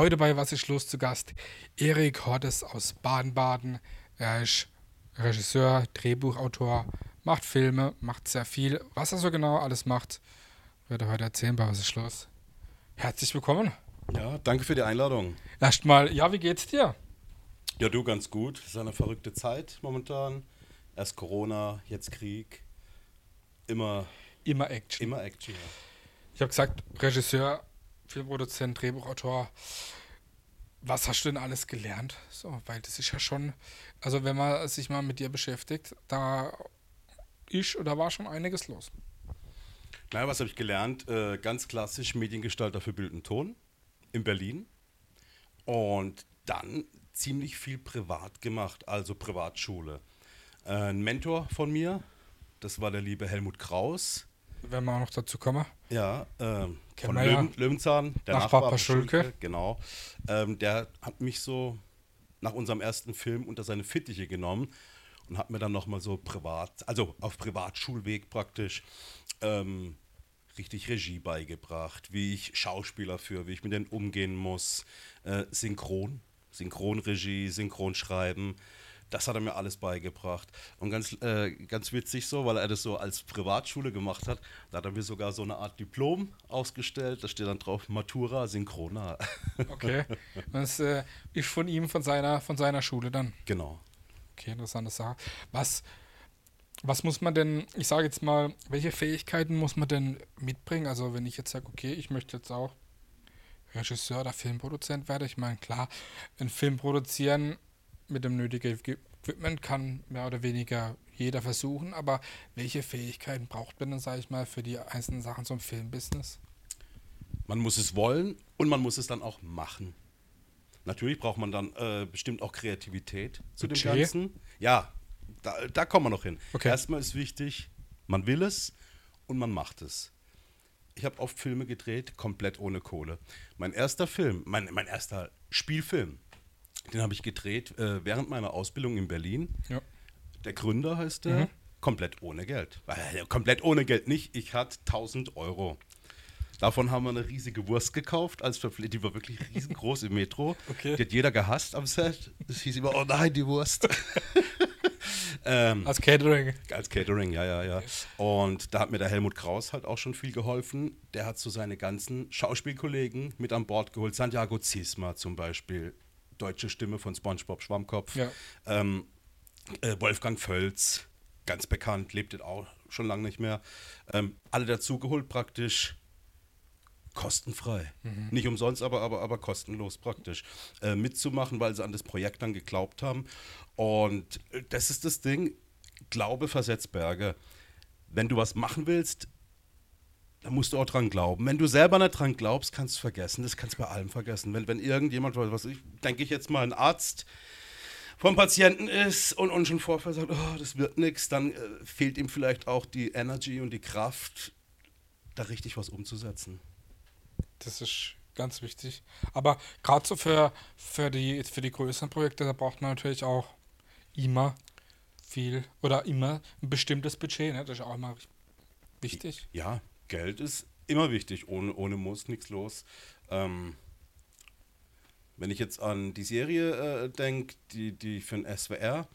Heute bei Was ist los zu Gast Erik Hortes aus Baden-Baden. Er ist Regisseur, Drehbuchautor, macht Filme, macht sehr viel. Was er so genau alles macht, wird er heute erzählen bei Was ist los. Herzlich willkommen. Ja, danke für die Einladung. Erstmal, ja, wie geht's dir? Ja, du ganz gut. Es ist eine verrückte Zeit momentan. Erst Corona, jetzt Krieg. Immer, Immer Action. immer Action. Ja. Ich habe gesagt, Regisseur, Filmproduzent, Drehbuchautor. Was hast du denn alles gelernt? So, weil das ist ja schon, also wenn man sich mal mit dir beschäftigt, da ist oder war schon einiges los. Naja, was habe ich gelernt? Äh, ganz klassisch Mediengestalter für Bild und Ton in Berlin. Und dann ziemlich viel privat gemacht, also Privatschule. Äh, ein Mentor von mir, das war der liebe Helmut Kraus. Wenn wir auch noch dazu kommen. Ja, ähm, von wir ja. Löwen, Löwenzahn, der Nachbar Nachbar, Paschulke. Genau. Ähm, der hat mich so nach unserem ersten Film unter seine Fittiche genommen und hat mir dann nochmal so privat, also auf Privatschulweg praktisch, ähm, richtig Regie beigebracht, wie ich Schauspieler führe, wie ich mit denen umgehen muss, äh, Synchron, Synchronregie, Synchronschreiben. Das hat er mir alles beigebracht. Und ganz, äh, ganz witzig so, weil er das so als Privatschule gemacht hat, da hat er mir sogar so eine Art Diplom ausgestellt. Da steht dann drauf Matura Synchrona. Okay. Das äh, ist von ihm, von seiner, von seiner Schule dann. genau. Okay, interessante Sache. Was, was muss man denn, ich sage jetzt mal, welche Fähigkeiten muss man denn mitbringen? Also wenn ich jetzt sage, okay, ich möchte jetzt auch Regisseur oder Filmproduzent werden, ich meine, klar, einen Film produzieren mit dem nötigen Equipment kann mehr oder weniger jeder versuchen, aber welche Fähigkeiten braucht man denn, sage ich mal, für die einzelnen Sachen zum Filmbusiness? Man muss es wollen und man muss es dann auch machen. Natürlich braucht man dann äh, bestimmt auch Kreativität zu Budget? dem Ganzen. Ja, da, da kommen wir noch hin. Okay. Erstmal ist wichtig, man will es und man macht es. Ich habe oft Filme gedreht, komplett ohne Kohle. Mein erster Film, mein, mein erster Spielfilm, den habe ich gedreht äh, während meiner Ausbildung in Berlin. Ja. Der Gründer heißt der, Mhm. komplett ohne Geld. Äh, komplett ohne Geld nicht, ich hatte 1000 Euro. Davon haben wir eine riesige Wurst gekauft, als die war wirklich riesengroß im Metro. Okay. Die hat jeder gehasst am Set. Es hieß immer, oh nein, die Wurst. ähm, Als Catering. als Catering, ja, ja, ja. Und da hat mir der Helmut Kraus halt auch schon viel geholfen. Der hat so seine ganzen Schauspielkollegen mit an Bord geholt. Santiago Ziesma zum Beispiel, deutsche Stimme von SpongeBob Schwammkopf. Ja. Ähm, äh, Wolfgang Völz, ganz bekannt, lebt jetzt auch schon lange nicht mehr. Ähm, alle dazugeholt praktisch kostenfrei. Nicht umsonst, aber, aber, aber kostenlos praktisch. Äh, mitzumachen, weil sie an das Projekt dann geglaubt haben. Und äh, das ist das Ding, Glaube versetzt Berge. Wenn du was machen willst, dann musst du auch dran glauben. Wenn du selber nicht dran glaubst, kannst du vergessen. Das kannst du bei allem vergessen. Wenn, wenn irgendjemand, was ich, denke ich jetzt mal, ein Arzt vom Patienten ist und, und schon vorher sagt, oh, das wird nichts, dann äh, fehlt ihm vielleicht auch die Energy und die Kraft, da richtig was umzusetzen. Das ist ganz wichtig. Aber gerade so für, für, die, für die größeren Projekte, da braucht man natürlich auch immer viel oder immer ein bestimmtes Budget. Ne? Das ist auch immer wichtig. Ja, Geld ist immer wichtig. Ohne, ohne muss nichts los. Ähm, wenn ich jetzt an die Serie äh, denke, die, die ich für den SWR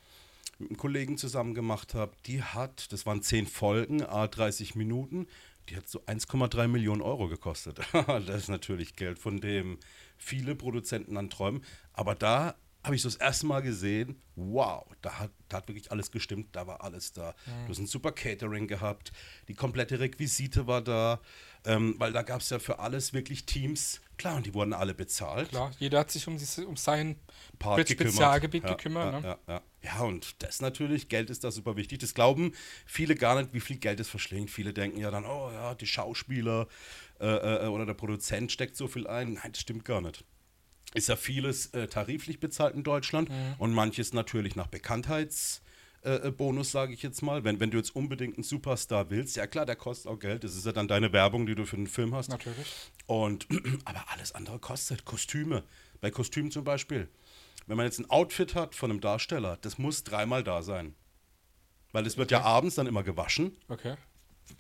mit einem Kollegen zusammen gemacht habe, die hat, das waren zehn Folgen, a 30 Minuten, die hat so 1,3 Millionen Euro gekostet. das ist natürlich Geld, von dem viele Produzenten dann träumen. Aber da habe ich so das erste Mal gesehen, wow, da hat, da hat wirklich alles gestimmt, da war alles da. Du hast ein super Catering gehabt, die komplette Requisite war da, ähm, weil da gab es ja für alles wirklich Teams. Klar, und die wurden alle bezahlt. Klar, jeder hat sich um, um sein Part Spe- gekümmert. Spezialgebiet ja, gekümmert. Ja, ne? ja, ja. ja, und das natürlich, Geld ist da super wichtig. Das glauben viele gar nicht, wie viel Geld es verschlingt. Viele denken ja dann, oh ja, die Schauspieler äh, äh, oder der Produzent steckt so viel ein. Nein, das stimmt gar nicht. Ist ja vieles äh, tariflich bezahlt in Deutschland Mhm. und manches natürlich nach Bekanntheits. Äh, äh, Bonus, sage ich jetzt mal. Wenn, wenn du jetzt unbedingt einen Superstar willst, ja klar, der kostet auch Geld. Das ist ja dann deine Werbung, die du für den Film hast. Natürlich. Und aber alles andere kostet. Kostüme. Bei Kostümen zum Beispiel. Wenn man jetzt ein Outfit hat von einem Darsteller, das muss dreimal da sein. Weil es wird ja abends dann immer gewaschen. Okay.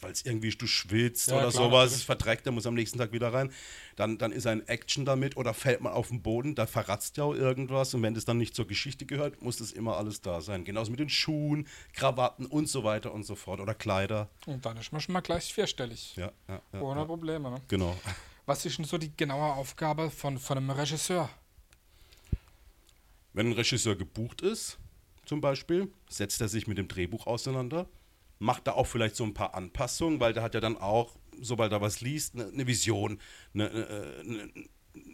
Weil es irgendwie du schwitzt Ja, oder klar, sowas, es verträgt, der muss am nächsten Tag wieder rein. Dann, dann ist er in Action damit oder fällt man auf den Boden, da verratzt ja auch irgendwas und wenn das dann nicht zur Geschichte gehört, muss das immer alles da sein. Genauso mit den Schuhen, Krawatten und so weiter und so fort oder Kleider. Und dann ist man schon mal gleich vierstellig. Ja, ja, ja, Ohne ja. Probleme. Ne? Genau. Was ist denn so die genaue Aufgabe von, von einem Regisseur? Wenn ein Regisseur gebucht ist, zum Beispiel, setzt er sich mit dem Drehbuch auseinander, macht da auch vielleicht so ein paar Anpassungen, weil der hat ja dann auch, sobald er was liest, eine, eine Vision, eine, eine, eine,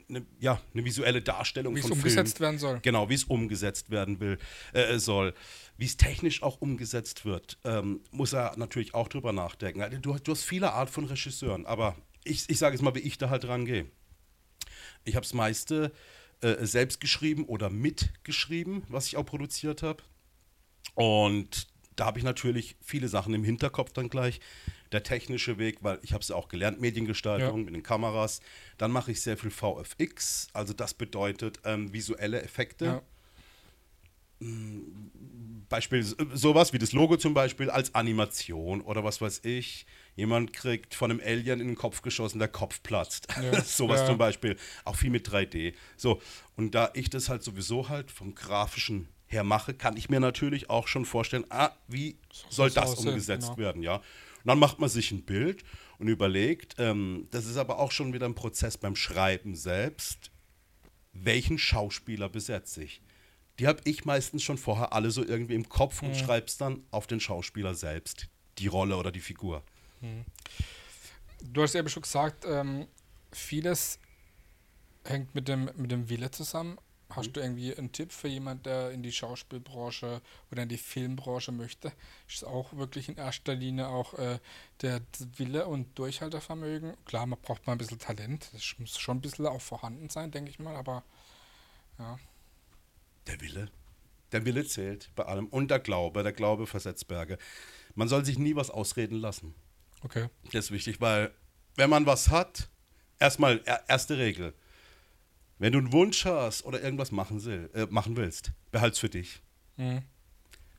eine, ja, eine visuelle Darstellung Wie es von umgesetzt Film. werden soll. Genau, wie es umgesetzt werden will, äh, soll. Wie es technisch auch umgesetzt wird, ähm, muss er natürlich auch drüber nachdenken. Also Du, du hast viele Art von Regisseuren, aber ich, ich sage jetzt mal, wie ich da halt rangehe. Ich habe das meiste äh, selbst geschrieben oder mitgeschrieben, was ich auch produziert habe. Und da habe ich natürlich viele Sachen im Hinterkopf dann gleich. Der technische Weg, weil ich habe es ja auch gelernt, Mediengestaltung Ja. mit den Kameras. Dann mache ich sehr viel VFX, also das bedeutet ähm, visuelle Effekte. Ja. Beispiel so- sowas wie das Logo zum Beispiel als Animation oder was weiß ich. Jemand kriegt von einem Alien in den Kopf geschossen, der Kopf platzt. Ja. sowas Ja. zum Beispiel. Auch viel mit 3D. So, und da ich das halt sowieso halt vom grafischen her mache, kann ich mir natürlich auch schon vorstellen, ah, wie soll das umgesetzt genau. werden, ja. Und dann macht man sich ein Bild und überlegt, ähm, das ist aber auch schon wieder ein Prozess beim Schreiben selbst, welchen Schauspieler besetze ich? Die habe ich meistens schon vorher alle so irgendwie im Kopf und schreibe es dann auf den Schauspieler selbst, die Rolle oder die Figur. Du hast eben schon gesagt, ähm, vieles hängt mit dem, mit dem Wille zusammen. Hast Mhm. du irgendwie einen Tipp für jemanden, der in die Schauspielbranche oder in die Filmbranche möchte? Ist auch wirklich in erster Linie auch äh, der Wille und Durchhaltevermögen? Klar, man braucht mal ein bisschen Talent. Das muss schon ein bisschen auch vorhanden sein, denke ich mal, aber ja. Der Wille. Der Wille zählt bei allem. Und der Glaube. Der Glaube versetzt Berge. Man soll sich nie was ausreden lassen. Okay. Das ist wichtig, weil wenn man was hat, erstmal er- erste Regel. Wenn du einen Wunsch hast oder irgendwas machen, will, äh, machen willst, behalt's für dich. Mhm.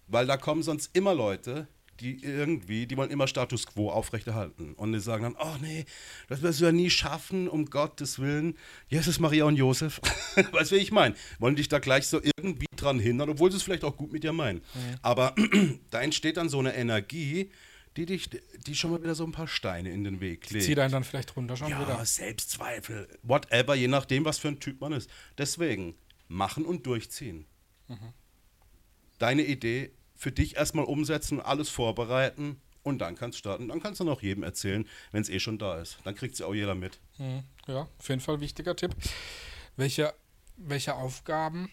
Weil da kommen sonst immer Leute, die irgendwie, die wollen immer Status quo aufrechterhalten. Und die sagen dann, oh nee, das wirst du ja nie schaffen, um Gottes Willen. Jesus, Maria und Josef. weißt du, wie ich meine? Wollen dich da gleich so irgendwie dran hindern, obwohl sie es vielleicht auch gut mit dir meinen. Aber da entsteht dann so eine Energie, die dich, die schon mal wieder so ein paar Steine in den Weg legt. Zieht einen dann vielleicht runter schon Ja, wieder. Selbstzweifel, whatever, je nachdem, was für ein Typ man ist. Deswegen, machen und durchziehen. Deine Idee für dich erstmal umsetzen, alles vorbereiten und dann kannst du starten. Dann kannst du noch jedem erzählen, wenn es eh schon da ist. Dann kriegt es auch jeder mit. Mhm. Ja, auf jeden Fall wichtiger Tipp. Welche, welche Aufgaben,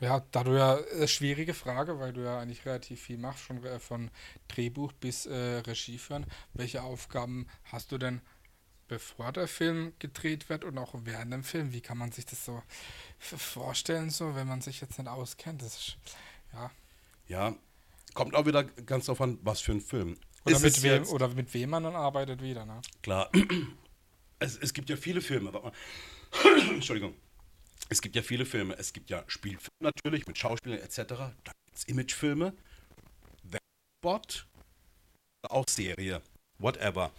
ja, da du ja, äh, schwierige Frage, weil du ja eigentlich relativ viel machst, schon äh, von Drehbuch bis äh, Regie führen. Welche Aufgaben hast du denn, bevor der Film gedreht wird und auch während dem Film? Wie kann man sich das so vorstellen, so, wenn man sich jetzt nicht auskennt? Das ist, ja. Ja, kommt auch wieder ganz drauf an, was für ein Film. Oder Ist mit, wem, oder mit wem man dann arbeitet wieder, ne? Klar. Es, es gibt ja viele Filme. Entschuldigung. Es gibt ja viele Filme. Es gibt ja Spielfilme natürlich mit Schauspielern etc. Da gibt es Imagefilme, Werbespot, auch Serie, whatever.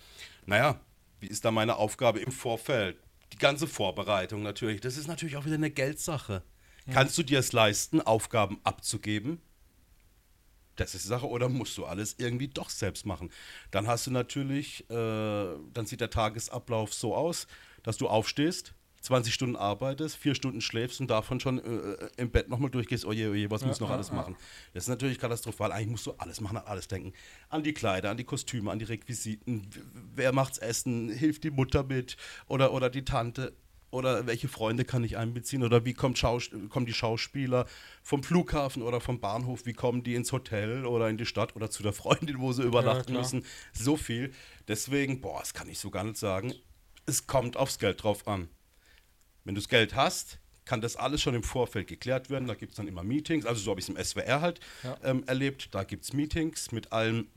Naja, wie ist da meine Aufgabe im Vorfeld? Die ganze Vorbereitung natürlich. Das ist natürlich auch wieder eine Geldsache. Kannst du dir es leisten, Aufgaben abzugeben? Das ist die Sache, oder musst du alles irgendwie doch selbst machen? Dann hast du natürlich, äh, dann sieht der Tagesablauf so aus, dass du aufstehst, 20 Stunden arbeitest, vier Stunden schläfst und davon schon äh, im Bett nochmal durchgehst, oje, oje, was Ja, muss noch ja, alles ja. machen? Das ist natürlich katastrophal. Eigentlich musst du alles machen, an alles denken. An die Kleider, an die Kostüme, an die Requisiten. Wer macht's Essen? Hilft die Mutter mit? Oder, oder die Tante? Oder welche Freunde kann ich einbeziehen? Oder wie kommt Schaus kommen die Schauspieler vom Flughafen oder vom Bahnhof? Wie kommen die ins Hotel oder in die Stadt oder zu der Freundin, wo sie übernachten müssen? So viel. Deswegen, boah, das kann ich so gar nicht sagen. Es kommt aufs Geld drauf an. Wenn du das Geld hast, kann das alles schon im Vorfeld geklärt werden. Da gibt es dann immer Meetings. Also so habe ich es im SWR halt Ja. ähm, erlebt. Da gibt es Meetings mit allen,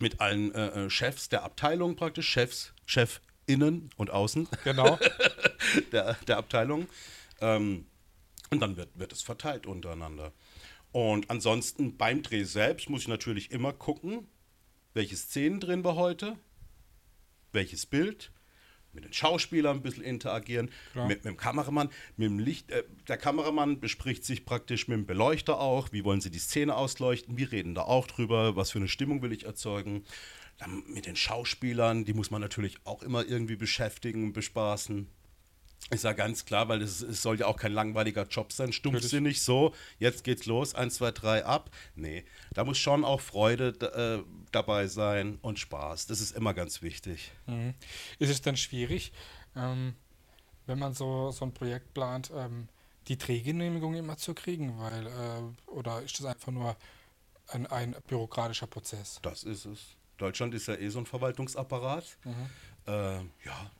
mit allen äh, äh, Chefs der Abteilung praktisch, Chefs, Chefinnen und Außen Genau. der, der Abteilung. Ähm, und dann wird, wird es verteilt untereinander. Und ansonsten beim Dreh selbst muss ich natürlich immer gucken, welche Szenen drehen wir heute, welches Bild, mit den Schauspielern ein bisschen interagieren, Klar. mit, mit dem Kameramann, mit dem Licht. Äh, der Kameramann bespricht sich praktisch mit dem Beleuchter auch, wie wollen sie die Szene ausleuchten, wir reden da auch drüber, was für eine Stimmung will ich erzeugen. Dann mit den Schauspielern, die muss man natürlich auch immer irgendwie beschäftigen, bespaßen. Ist ja ganz klar, weil es, es soll ja auch kein langweiliger Job sein, stumpfsinnig so, jetzt geht's los, 1, 2, 3, ab. Nee, da muss schon auch Freude äh, dabei sein und Spaß. Das ist immer ganz wichtig. Mhm. Ist es dann schwierig, ähm, wenn man so, so ein Projekt plant, ähm, die Drehgenehmigung immer zu kriegen? Weil, äh, oder ist das einfach nur ein, ein bürokratischer Prozess? Das ist es. Deutschland ist ja eh so ein Verwaltungsapparat. Äh, ja.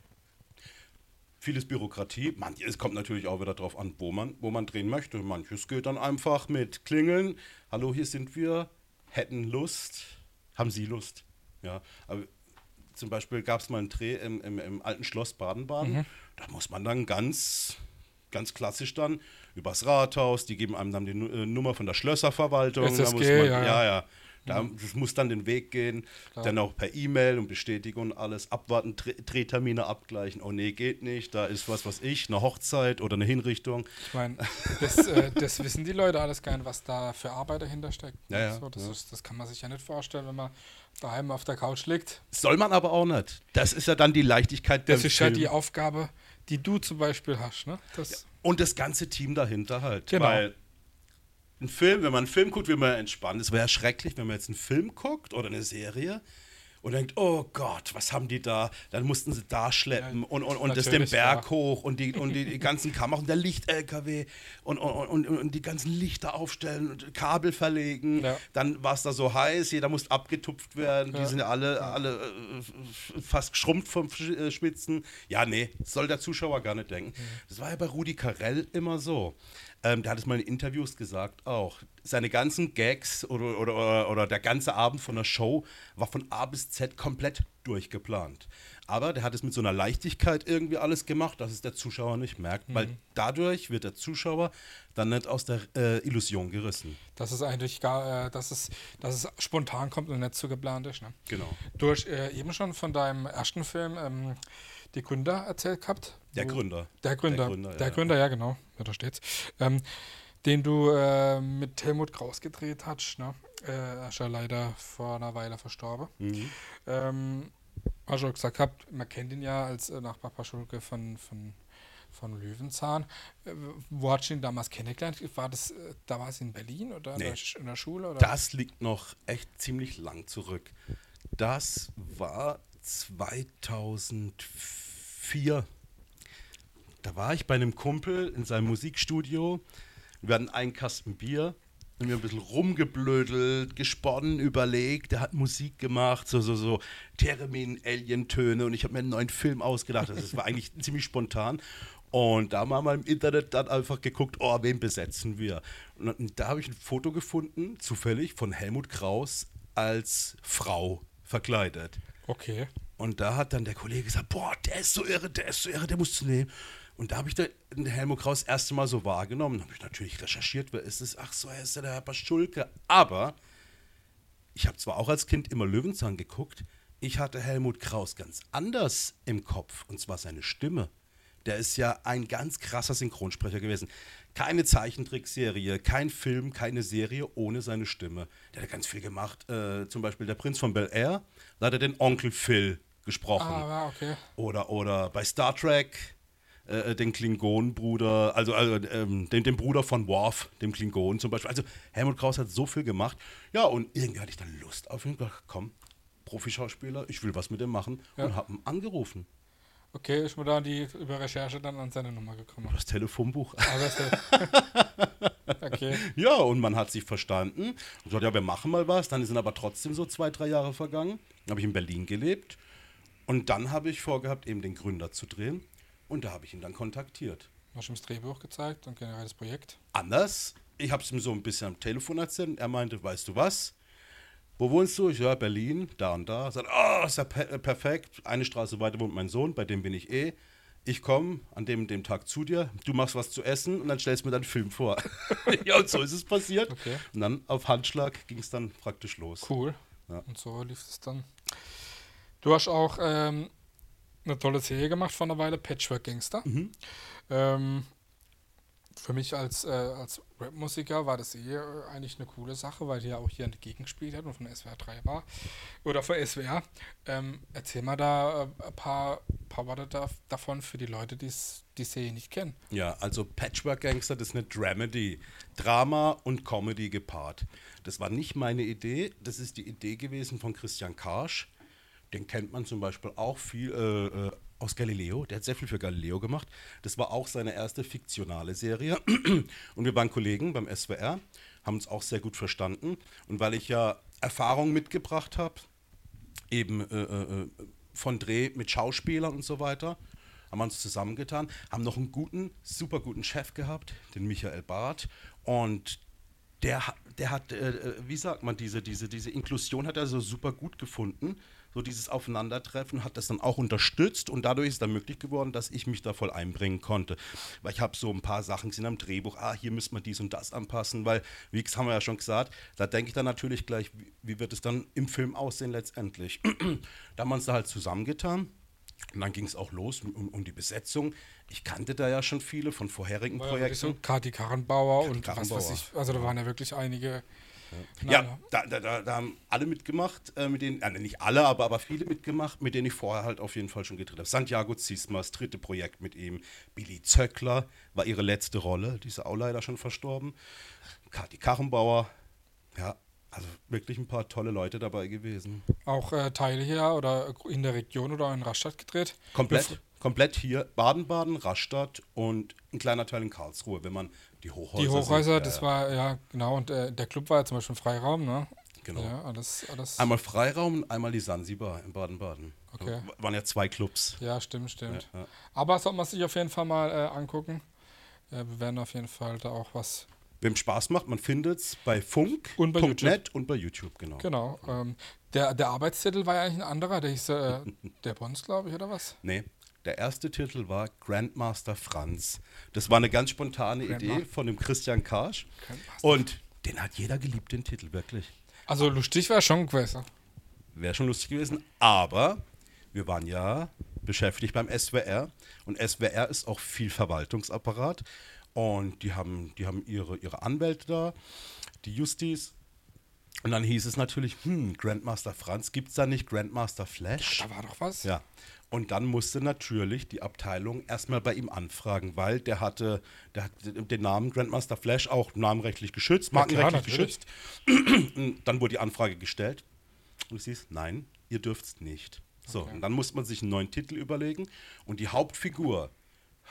Vieles Bürokratie. Es kommt natürlich auch wieder drauf an, wo man, wo man drehen möchte. Manches geht dann einfach mit Klingeln. Hallo, hier sind wir. Hätten Lust. Haben Sie Lust? Ja. Aber zum Beispiel gab es mal einen Dreh im, im, im alten Schloss Baden-Baden. Da muss man dann ganz, ganz klassisch dann übers Rathaus, die geben einem dann die äh, Nummer von der Schlösserverwaltung. da SSG, muss man, ja, ja. ja, ja. Da, Das muss dann den Weg gehen, Klar. dann auch per E-Mail und Bestätigung und alles abwarten, Dreh- Drehtermine abgleichen. Oh nee, geht nicht, da ist was, was ich, eine Hochzeit oder eine Hinrichtung. Ich meine, das, äh, das wissen die Leute alles gar nicht, was da für Arbeit dahinter steckt. Ja, ja, so, das, ja. Ist, das kann man sich ja nicht vorstellen, wenn man daheim auf der Couch liegt. Soll man aber auch nicht. Das ist ja dann die Leichtigkeit Das beim ist ja Film. die Aufgabe, die du zum Beispiel hast. Ne? Das, Und das ganze Team dahinter halt. Genau. Weil ein Film, wenn man einen Film guckt, will man ja entspannen. Es wäre ja schrecklich, wenn man jetzt einen Film guckt oder eine Serie und denkt, oh Gott, was haben die da? Dann mussten sie da schleppen Ja, und, und, und das den Berg ja. hoch und die, und die, die ganzen Kameras und der Licht-LKW und, und, und, und die ganzen Lichter aufstellen und Kabel verlegen. Ja. Dann war es da so heiß, jeder muss abgetupft werden. Die Ja. sind ja alle, alle äh, fast geschrumpft vom äh, Schwitzen. Ja, nee, soll der Zuschauer gar nicht denken. Das war ja bei Rudi Carell immer so. Ähm, der hat es mal in Interviews gesagt auch. Seine ganzen Gags oder, oder, oder, oder der ganze Abend von der Show war von A bis Z komplett durchgeplant. Aber der hat es mit so einer Leichtigkeit irgendwie alles gemacht, dass es der Zuschauer nicht merkt, weil dadurch wird der Zuschauer dann nicht aus der äh, Illusion gerissen. das ist eigentlich gar, äh, dass, es, dass es spontan kommt und nicht so geplant ist. Ne? Genau. Du hast äh, eben schon von deinem ersten Film ähm, die Gründer erzählt gehabt. Der Gründer. Der Gründer. Der Gründer, Der ja. Gründer, ja, genau. Ja, da steht's. Ähm, den du äh, mit Helmut Kraus gedreht hast. Ne? Äh, er ist ja leider vor einer Weile verstorben. Mhm. Ähm, hast du gesagt gehabt, man kennt ihn ja als äh, Nachbar Paschulke von, von, von Löwenzahn. Äh, wo hast du ihn damals kennengelernt? War das äh, damals in Berlin oder Nee. in, der, in der Schule? Oder? Das liegt noch echt ziemlich lang zurück. Das war 2004. Da war ich bei einem Kumpel in seinem Musikstudio. Wir hatten einen Kasten Bier und wir haben ein bisschen rumgeblödelt, gesponnen, überlegt. Der hat Musik gemacht, so, so, so Theremin-Alien-Töne und ich habe mir einen neuen Film ausgedacht. Also, Das war eigentlich ziemlich spontan. Und da haben wir im Internet dann einfach geguckt, oh, wen besetzen wir? Und da habe ich ein Foto gefunden, zufällig, von Helmut Kraus als Frau verkleidet. Okay. Und da hat dann der Kollege gesagt, boah, der ist so irre, der ist so irre, der musst du nehmen. Und da habe ich den Helmut Kraus das erste Mal so wahrgenommen. Da habe ich natürlich recherchiert, wer ist es? Ach so, er ist ja der Herr Paschulke. Aber ich habe zwar auch als Kind immer Löwenzahn geguckt, ich hatte Helmut Kraus ganz anders im Kopf, und zwar seine Stimme. Der ist ja ein ganz krasser Synchronsprecher gewesen. Keine Zeichentrickserie, kein Film, keine Serie ohne seine Stimme. Der hat ganz viel gemacht. Äh, zum Beispiel der Prinz von Bel Air, da hat er den Onkel Phil gesprochen. Ah, okay. Oder, oder bei Star Trek äh, den Klingonenbruder, also, also ähm, den, den Bruder von Worf, dem Klingonen zum Beispiel. Also Helmut Kraus hat so viel gemacht. Ja, und irgendwie hatte ich dann Lust auf ihn. Komm, Profischauspieler, ich will was mit dem machen. Ja. Und habe ihn angerufen. Okay, ist mir da die über Recherche dann an seine Nummer gekommen. Das Telefonbuch. Der- okay. Ja, und man hat sich verstanden. Und gesagt, ja, wir machen mal was. Dann sind aber trotzdem so zwei, drei Jahre vergangen. Dann habe ich in Berlin gelebt. Und dann habe ich vorgehabt, eben den Gründer zu drehen. Und da habe ich ihn dann kontaktiert. Hast du ihm das Drehbuch gezeigt und generell das Projekt? anders. Ich habe es ihm so ein bisschen am Telefon erzählt. Er meinte, weißt du was? Wo wohnst du? Ich ja, Berlin, da und da. Sagt, oh, ist ja per perfekt. Eine Straße weiter wohnt mein Sohn, bei dem bin ich eh. Ich komme an dem, dem Tag zu dir, du machst was zu essen und dann stellst du mir deinen Film vor. ja, und so ist es passiert. Okay. Und dann auf Handschlag ging es dann praktisch los. Cool. Ja. Und so lief es dann. Du hast auch ähm, eine tolle Serie gemacht vor einer Weile, Patchwork Gangster. Mhm. Ähm, für mich als, äh, als Rapmusiker war das eh eigentlich eine coole Sache, weil die ja auch hier in der Gegend gespielt hat und von SWR 3 war. Oder von SWR. Ähm, erzähl mal da äh, ein paar, paar Worte da, davon für die Leute, die's, die Serie nicht kennen. Ja, also Patchwork Gangster, das ist eine Dramedy. Drama und Comedy gepaart. Das war nicht meine Idee, das ist die Idee gewesen von Christian Karsch. Den kennt man zum Beispiel auch viel äh, äh, aus Galileo. Der hat sehr viel für Galileo gemacht. Das war auch seine erste fiktionale Serie. Und wir waren Kollegen beim SWR, haben uns auch sehr gut verstanden. Und weil ich ja Erfahrung mitgebracht habe, eben äh, äh, von Dreh mit Schauspielern und so weiter, haben wir uns zusammengetan, haben noch einen guten, super guten Chef gehabt, den Michael Barth. Und der, der hat, äh, äh, wie sagt man, diese, diese, diese Inklusion hat er so super gut gefunden. So dieses Aufeinandertreffen hat das dann auch unterstützt und dadurch ist dann möglich geworden, dass ich mich da voll einbringen konnte. Weil ich habe so ein paar Sachen gesehen am Drehbuch, ah, hier müssen wir dies und das anpassen, weil, wie haben wir ja schon gesagt, da denke ich dann natürlich gleich, wie, wie wird es dann im Film aussehen letztendlich. da haben wir uns da halt zusammengetan. Und dann ging es auch los um, um die Besetzung. Ich kannte da ja schon viele von vorherigen ja Projekten. so Kati Karrenbauer Kati und was Karrenbauer. weiß ich. Also da waren ja wirklich einige. Ja, Naja. da, da, da, da haben alle mitgemacht, äh, mit denen, äh, nicht alle, aber, aber viele mitgemacht, mit denen ich vorher halt auf jeden Fall schon gedreht habe. Santiago Zismas, dritte Projekt mit ihm. Billy Zöckler war ihre letzte Rolle, die ist auch leider schon verstorben. Kathi Karrenbauer, ja, also wirklich ein paar tolle Leute dabei gewesen. Auch äh, Teile hier oder in der Region oder in Rastatt gedreht. Komplett, komplett hier Baden-Baden, Rastatt und ein kleiner Teil in Karlsruhe, wenn man die Hochhäuser Die Hochhäuser, sieht. das Ja, war, ja, genau, und äh, der Club war ja zum Beispiel Freiraum, ne? Genau. Ja, alles, alles. Einmal Freiraum und einmal die Sansibar in Baden-Baden. Okay. So, waren ja zwei Clubs. Ja, stimmt, stimmt. Ja, ja. Aber sollte man sich auf jeden Fall mal äh, angucken. Äh, wir werden auf jeden Fall da auch was. Wem Spaß macht, man findet es bei Funk Und bei YouTube. net und bei YouTube, genau. Genau. Ähm, der, der Arbeitstitel war ja eigentlich ein anderer, der hieß äh, Der Bons, glaube ich, oder was? Nee, der erste Titel war Grandmaster Franz. Das war eine ganz spontane Grandma- Idee von dem Christian Karsch. Und den hat jeder geliebt, den Titel, wirklich. Also lustig war schon gewesen. Wäre schon lustig gewesen. Aber wir waren ja beschäftigt beim SWR. Und SWR ist auch viel Verwaltungsapparat. Und die haben, die haben ihre, ihre Anwälte da, die Justiz. Und dann hieß es natürlich, hm, Grandmaster Franz, gibt es da nicht Grandmaster Flash? Da war doch was. Ja. Und dann musste natürlich die Abteilung erstmal bei ihm anfragen, weil der hatte, der hat den Namen Grandmaster Flash auch namenrechtlich geschützt, Ja, markenrechtlich geschützt. Und dann wurde die Anfrage gestellt und es hieß, nein, ihr dürft es nicht. So, Okay. und dann musste man sich einen neuen Titel überlegen und die Hauptfigur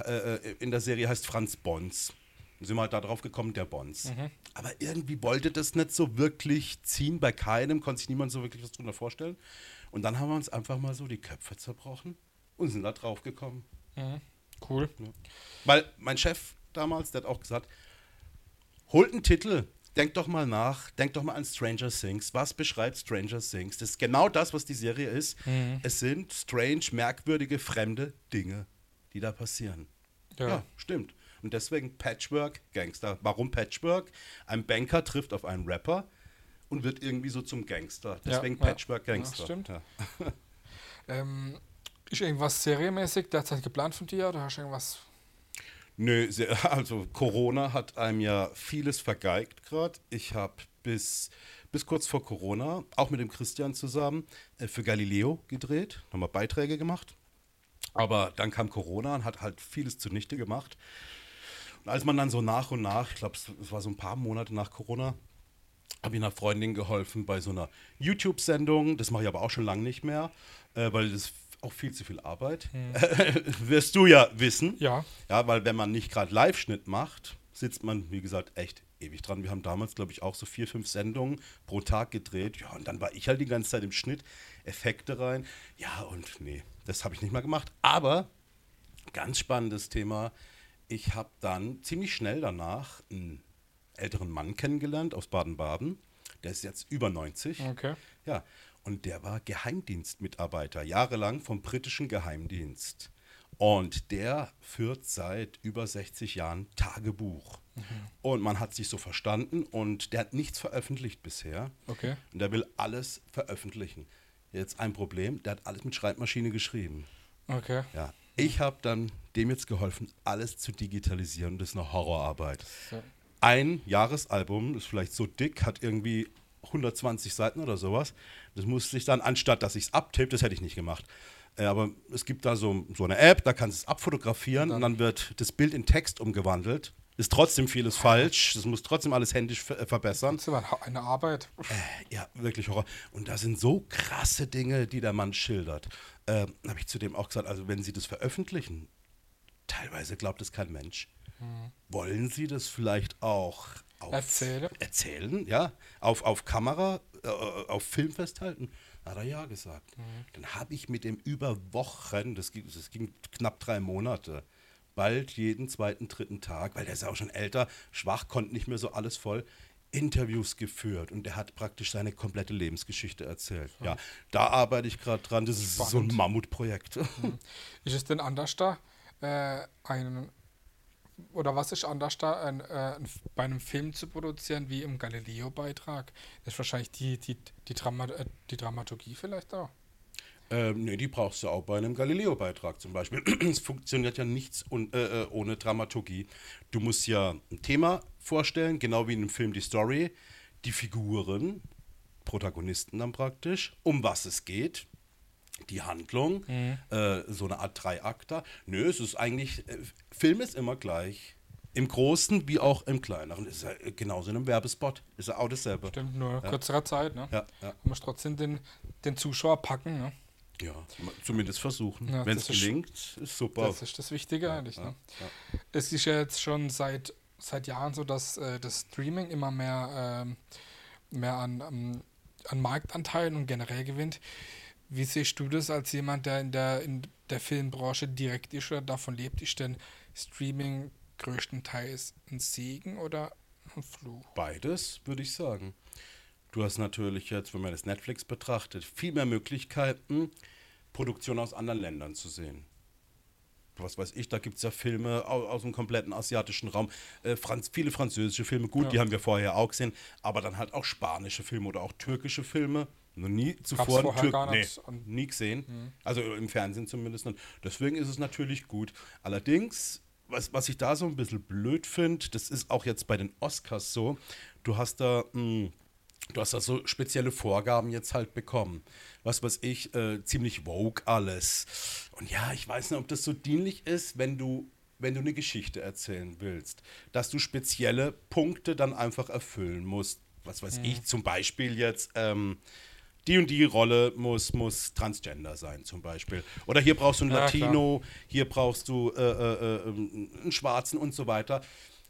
äh, äh, in der Serie heißt Franz Bons. Sind wir halt da drauf gekommen, der Bons. Mhm. Aber irgendwie wollte das nicht so wirklich ziehen, bei keinem konnte sich niemand so wirklich was drunter vorstellen. Und dann haben wir uns einfach mal so die Köpfe zerbrochen und sind da drauf gekommen. Mhm. Cool. Weil mein Chef damals, der hat auch gesagt, holt einen Titel, denkt doch mal nach, denkt doch mal an Stranger Things. Was beschreibt Stranger Things? Das ist genau das, was die Serie ist. Es sind strange, merkwürdige, fremde Dinge, die da passieren. Ja. Ja, stimmt. Und deswegen Patchwork Gangster. Warum Patchwork? Ein Banker trifft auf einen Rapper und wird irgendwie so zum Gangster. Deswegen ja. Patchwork Gangster. stimmt. Ja. Ähm, ist irgendwas serienmäßig derzeit geplant von dir oder hast du irgendwas? Nö, also Corona hat einem ja vieles vergeigt gerade. Ich habe bis, bis kurz vor Corona, auch mit dem Christian zusammen, äh, für Galileo gedreht, nochmal Beiträge gemacht. Aber dann kam Corona und hat halt vieles zunichte gemacht. Und als man dann so nach und nach, ich glaube, es war so ein paar Monate nach Corona, habe ich einer Freundin geholfen bei so einer YouTube-Sendung. Das mache ich aber auch schon lange nicht mehr, äh, weil das ist auch viel zu viel Arbeit. Wirst du ja wissen. Ja. Ja, weil wenn man nicht gerade Live-Schnitt macht, sitzt man, wie gesagt, echt ewig dran. Wir haben damals, glaube ich, auch so vier, fünf Sendungen pro Tag gedreht. Ja, und dann war ich halt die ganze Zeit im Schnitt, Effekte rein. Ja, und nee, das habe ich nicht mehr gemacht. Aber ganz spannendes Thema. Ich habe dann ziemlich schnell danach einen älteren Mann kennengelernt aus Baden-Baden. Der ist jetzt über 90. Okay. Ja, und der war Geheimdienstmitarbeiter, jahrelang vom britischen Geheimdienst. Und der führt seit über 60 Jahren Tagebuch. Und man hat sich so verstanden und der hat nichts veröffentlicht bisher. Okay. Und der will alles veröffentlichen. Jetzt ein Problem, der hat alles mit Schreibmaschine geschrieben. Okay. Ja. Ich habe dann dem jetzt geholfen, alles zu digitalisieren. Das ist eine Horrorarbeit. So. Ein Jahresalbum ist vielleicht so dick, hat irgendwie 120 Seiten oder sowas. Das musste ich dann, anstatt dass ich es abtippe, das hätte ich nicht gemacht. Äh, aber es gibt da so, so eine App, da kannst du es abfotografieren und dann wird das Bild in Text umgewandelt. Ist trotzdem vieles falsch. Das muss trotzdem alles händisch ver äh, verbessern. Das ist aber eine Arbeit. Ja, wirklich Horror. Und da sind so krasse Dinge, die der Mann schildert. Ähm, Habe ich zudem auch gesagt, also wenn Sie das veröffentlichen, teilweise glaubt es kein Mensch. Wollen Sie das vielleicht auch Erzählen? erzählen, ja, auf, auf Kamera, äh, auf Film festhalten? Hat er ja gesagt. Dann habe ich mit dem über Wochen, das ging, das ging knapp drei Monate, bald jeden zweiten, dritten Tag, weil der ist ja auch schon älter, schwach, konnte nicht mehr so alles voll, Interviews geführt und er hat praktisch seine komplette Lebensgeschichte erzählt. Ja, da arbeite ich gerade dran. Das ist so ein Spannend. Mammutprojekt. Ist es denn anders da, äh, einen, oder was ist anders da, ein, äh, bei einem Film zu produzieren wie im Galileo-Beitrag? Das ist wahrscheinlich die, die, die, Drama, äh, die Dramaturgie vielleicht auch. Ähm, nee, die brauchst du auch bei einem Galileo-Beitrag zum Beispiel. es funktioniert ja nichts un, äh, äh, ohne Dramaturgie. Du musst ja ein Thema vorstellen, genau wie in einem Film die Story, die Figuren, Protagonisten dann praktisch, um was es geht, die Handlung, äh, so eine Art Dreiakter. Nö, es ist eigentlich, äh, Film ist immer gleich. Im Großen wie auch im Kleineren. Ist ja äh, genauso in einem Werbespot. Ist ja auch dasselbe. Stimmt, nur kürzerer Zeit, ne? Ja, ja. Du musst trotzdem den, den Zuschauer packen, ne? Ja, zumindest versuchen. Ja, Wenn es gelingt, ist super. Das ist das Wichtige eigentlich, ja, ne? Es ist ja jetzt schon seit, seit Jahren so, dass äh, das Streaming immer mehr, ähm, mehr an, ähm, an Marktanteilen und generell gewinnt. Wie siehst du das als jemand, der in der, in der Filmbranche direkt ist oder davon lebt? Ist denn Streaming größtenteils ein Segen oder ein Fluch? Beides, würde ich sagen. Du hast natürlich jetzt, wenn man das Netflix betrachtet, viel mehr Möglichkeiten, Produktionen aus anderen Ländern zu sehen. Was weiß ich, da gibt es ja Filme aus, aus dem kompletten asiatischen Raum. Äh, Franz, viele französische Filme, gut, Ja. die haben wir vorher auch gesehen, aber dann halt auch spanische Filme oder auch türkische Filme. Noch nie zuvor einen gar nee, nie gesehen. Also im Fernsehen zumindest. nicht. Deswegen ist es natürlich gut. Allerdings, was, was ich da so ein bisschen blöd finde, das ist auch jetzt bei den Oscars so, du hast da. Mh, Du hast da so spezielle Vorgaben jetzt halt bekommen. Was weiß ich, äh, ziemlich vogue alles. Und ja, ich weiß nicht, ob das so dienlich ist, wenn du, wenn du eine Geschichte erzählen willst, dass du spezielle Punkte dann einfach erfüllen musst. Was weiß ich, zum Beispiel jetzt, ähm, die und die Rolle muss, muss transgender sein, zum Beispiel. Oder hier brauchst du einen Ja, klar. Latino, hier brauchst du äh, äh, äh, einen Schwarzen und so weiter.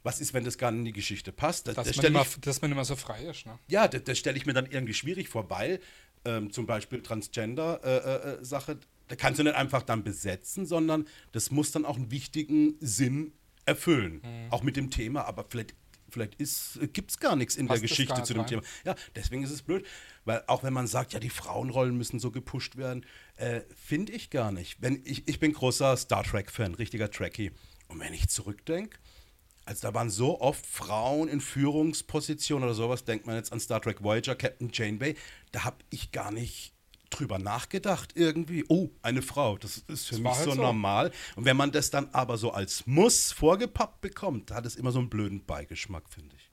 Was ist, wenn das gar nicht in die Geschichte passt? Das, Dass, das man, immer, ich dass man immer so frei ist, ne? ja, das, das stelle ich mir dann irgendwie schwierig vor, weil ähm, zum Beispiel Transgender-Sache, da kannst du nicht einfach dann besetzen, sondern das muss dann auch einen wichtigen Sinn erfüllen. Mhm. Auch mit dem Thema, aber vielleicht, vielleicht gibt es gar nichts in Passt der Geschichte zu dem nicht Thema. Ja, deswegen ist es blöd, weil auch wenn man sagt, ja, die Frauenrollen müssen so gepusht werden, äh, finde ich gar nicht. Wenn, ich, ich bin großer Star Trek-Fan, richtiger Trekkie. Und wenn ich zurückdenke, also da waren so oft Frauen in Führungspositionen oder sowas, denkt man jetzt an Star Trek Voyager, Captain Janeway, da habe ich gar nicht drüber nachgedacht irgendwie. Oh, eine Frau, das ist für Das mich halt so, so. normal. Und wenn man das dann aber so als Muss vorgepappt bekommt, hat es immer so einen blöden Beigeschmack, finde ich.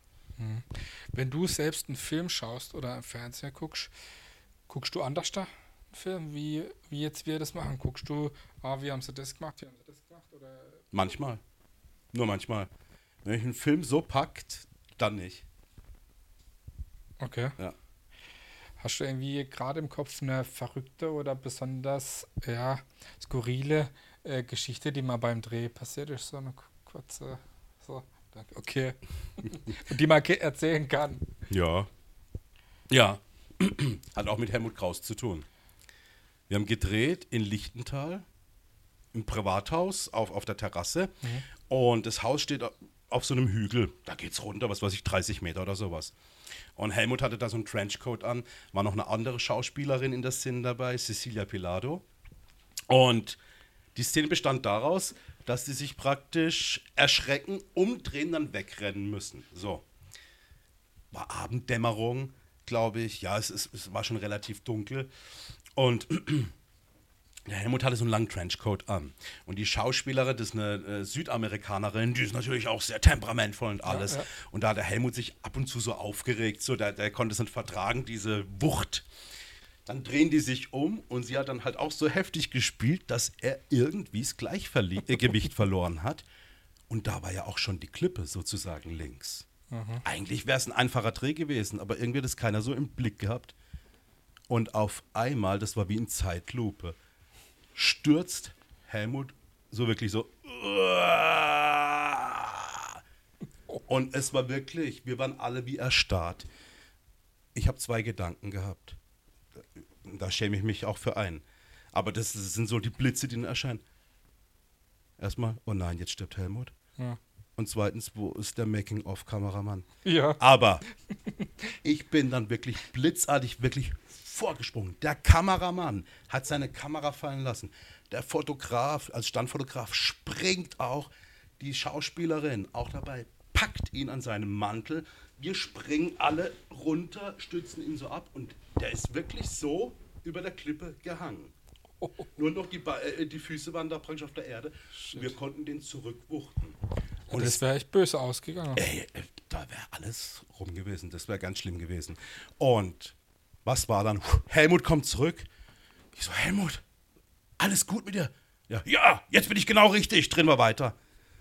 Wenn du selbst einen Film schaust oder im Fernseher guckst, guckst du anders da einen Film, wie, wie jetzt wir das machen? Guckst du, ah, wie haben sie das gemacht, wie haben sie das gemacht? Oder Manchmal. Nur manchmal. Wenn mich ein Film so packt, dann nicht. okay. Ja. Hast du irgendwie gerade im Kopf eine verrückte oder besonders ja, skurrile äh, Geschichte, die mal beim Dreh passiert ist? So eine ku- kurze, so, danke, okay. Und die man erzählen kann. Ja. Ja. Hat auch mit Helmut Kraus zu tun. Wir haben gedreht in Lichtental, im Privathaus auf, auf der Terrasse. Und das Haus steht auf so einem Hügel. Da geht's runter, was weiß ich, 30 Meter oder sowas. Und Helmut hatte da so einen Trenchcoat an. War noch eine andere Schauspielerin in der Szene dabei, Cecilia Pilado. Und Die Szene bestand daraus, dass sie sich praktisch erschrecken, umdrehen, dann wegrennen müssen. So. War Abenddämmerung, glaube ich. Ja, es, ist, es war schon relativ dunkel. Und der Helmut hatte so einen langen Trenchcoat an. Und die Schauspielerin, das ist eine äh, Südamerikanerin, die ist natürlich auch sehr temperamentvoll und alles. ja. Und da hat der Helmut sich ab und zu so aufgeregt, so der, der konnte es nicht vertragen, diese Wucht. Dann drehen die sich um und sie hat dann halt auch so heftig gespielt, dass er irgendwie das Gleichgewicht verloren hat. Und da war ja auch schon die Klippe sozusagen links. Eigentlich wäre es ein einfacher Dreh gewesen, aber irgendwie hat es keiner so im Blick gehabt. Und auf einmal, das war wie in Zeitlupe, stürzt Helmut so wirklich so. Und es war wirklich, wir waren alle wie erstarrt. Ich habe zwei Gedanken gehabt. Da schäme ich mich auch für einen. Aber das sind so die Blitze, die dann erscheinen. Erstmal, oh nein, jetzt stirbt Helmut. Ja. Und zweitens, wo ist der Making-of-Kameramann? Ja. Aber ich bin dann wirklich blitzartig, wirklich vorgesprungen. Der Kameramann hat seine Kamera fallen lassen. Der Fotograf, als Standfotograf, springt auch. Die Schauspielerin auch dabei, packt ihn an seinem Mantel. Wir springen alle runter, stützen ihn so ab und der ist wirklich so über der Klippe gehangen. Nur noch die, Ba- äh, die Füße waren da praktisch auf der Erde. Wir konnten den zurückwuchten. Und das wäre echt böse ausgegangen. Ey, äh, da wäre alles rum gewesen. Das wäre ganz schlimm gewesen. Und was war dann? Helmut kommt zurück. Ich so, Helmut, alles gut mit dir? Ja, ja, jetzt bin ich genau richtig. Drehen wir weiter.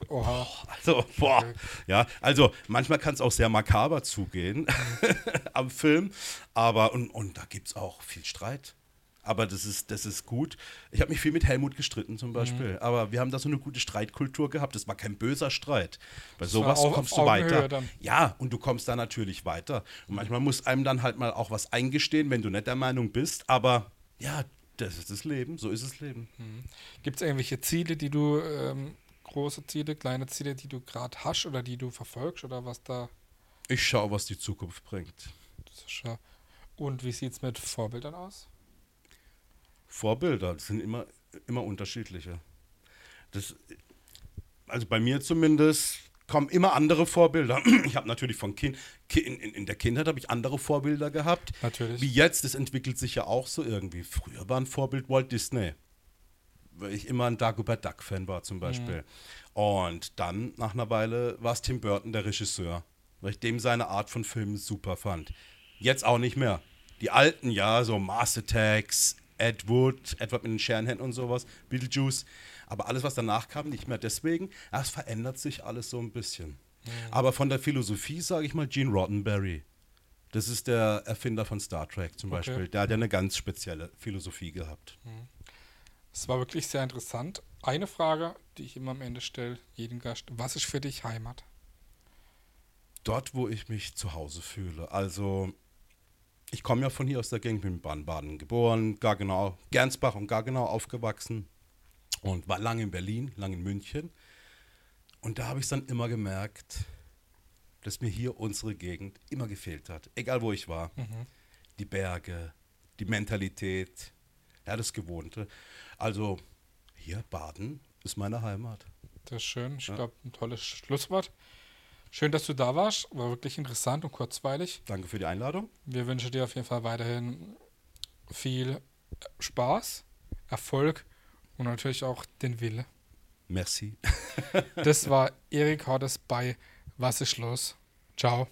Oha. Also, boah. Ja, also manchmal kann es auch sehr makaber zugehen am Film. Aber, und, und da gibt es auch viel Streit. Aber das ist, das ist gut. Ich habe mich viel mit Helmut gestritten zum Beispiel. Aber wir haben da so eine gute Streitkultur gehabt. Das war kein böser Streit. Bei sowas auf kommst du weiter. dann. Ja, und du kommst da natürlich weiter. Und manchmal muss einem dann halt mal auch was eingestehen, wenn du nicht der Meinung bist. Aber ja, das ist das Leben. So ist das Leben. Gibt es irgendwelche Ziele, die du, ähm, große Ziele, kleine Ziele, die du gerade hast oder die du verfolgst oder was da? Ich schaue, was die Zukunft bringt. Und wie sieht es mit Vorbildern aus? Vorbilder, das sind immer, immer unterschiedliche. Das, also bei mir zumindest kommen immer andere Vorbilder. Ich habe natürlich von Kind, Ki- in, in der Kindheit habe ich andere Vorbilder gehabt. Natürlich. Wie jetzt, das entwickelt sich ja auch so irgendwie. Früher war ein Vorbild Walt Disney. Weil ich immer ein Dagobert Duck-Fan war zum Beispiel. Und dann, nach einer Weile, war es Tim Burton, der Regisseur. Weil ich dem seine Art von Filmen super fand. Jetzt auch nicht mehr. Die alten, ja, so Mars Attacks, Ed Wood, Edward mit den Scherenhänden und sowas, Beetlejuice. Aber alles, was danach kam, nicht mehr. Deswegen, ja, es verändert sich alles so ein bisschen. Aber von der Philosophie sage ich mal Gene Roddenberry. Das ist der Erfinder von Star Trek zum Okay. Beispiel. Der hat ja eine ganz spezielle Philosophie gehabt. Es war wirklich sehr interessant. Eine Frage, die ich immer am Ende stelle, jedem Gast. Was ist für dich Heimat? Dort, wo ich mich zu Hause fühle. Also, ich komme ja von hier aus der Gegend, bin in Baden-Baden geboren, Gargenau, Gernsbach und Gargenau aufgewachsen und war lange in Berlin, lange in München. Und da habe ich dann immer gemerkt, dass mir hier unsere Gegend immer gefehlt hat. Egal wo ich war. Die Berge, die Mentalität, ja, das Gewohnte. Also, hier, Baden ist meine Heimat. Das ist schön. Ich Ja. glaube, ein tolles Schlusswort. Schön, dass du da warst. War wirklich interessant und kurzweilig. Danke für die Einladung. Wir wünschen dir auf jeden Fall weiterhin viel Spaß, Erfolg und natürlich auch den Wille. Merci. Das war Erik Hordes bei Was ist los? Ciao.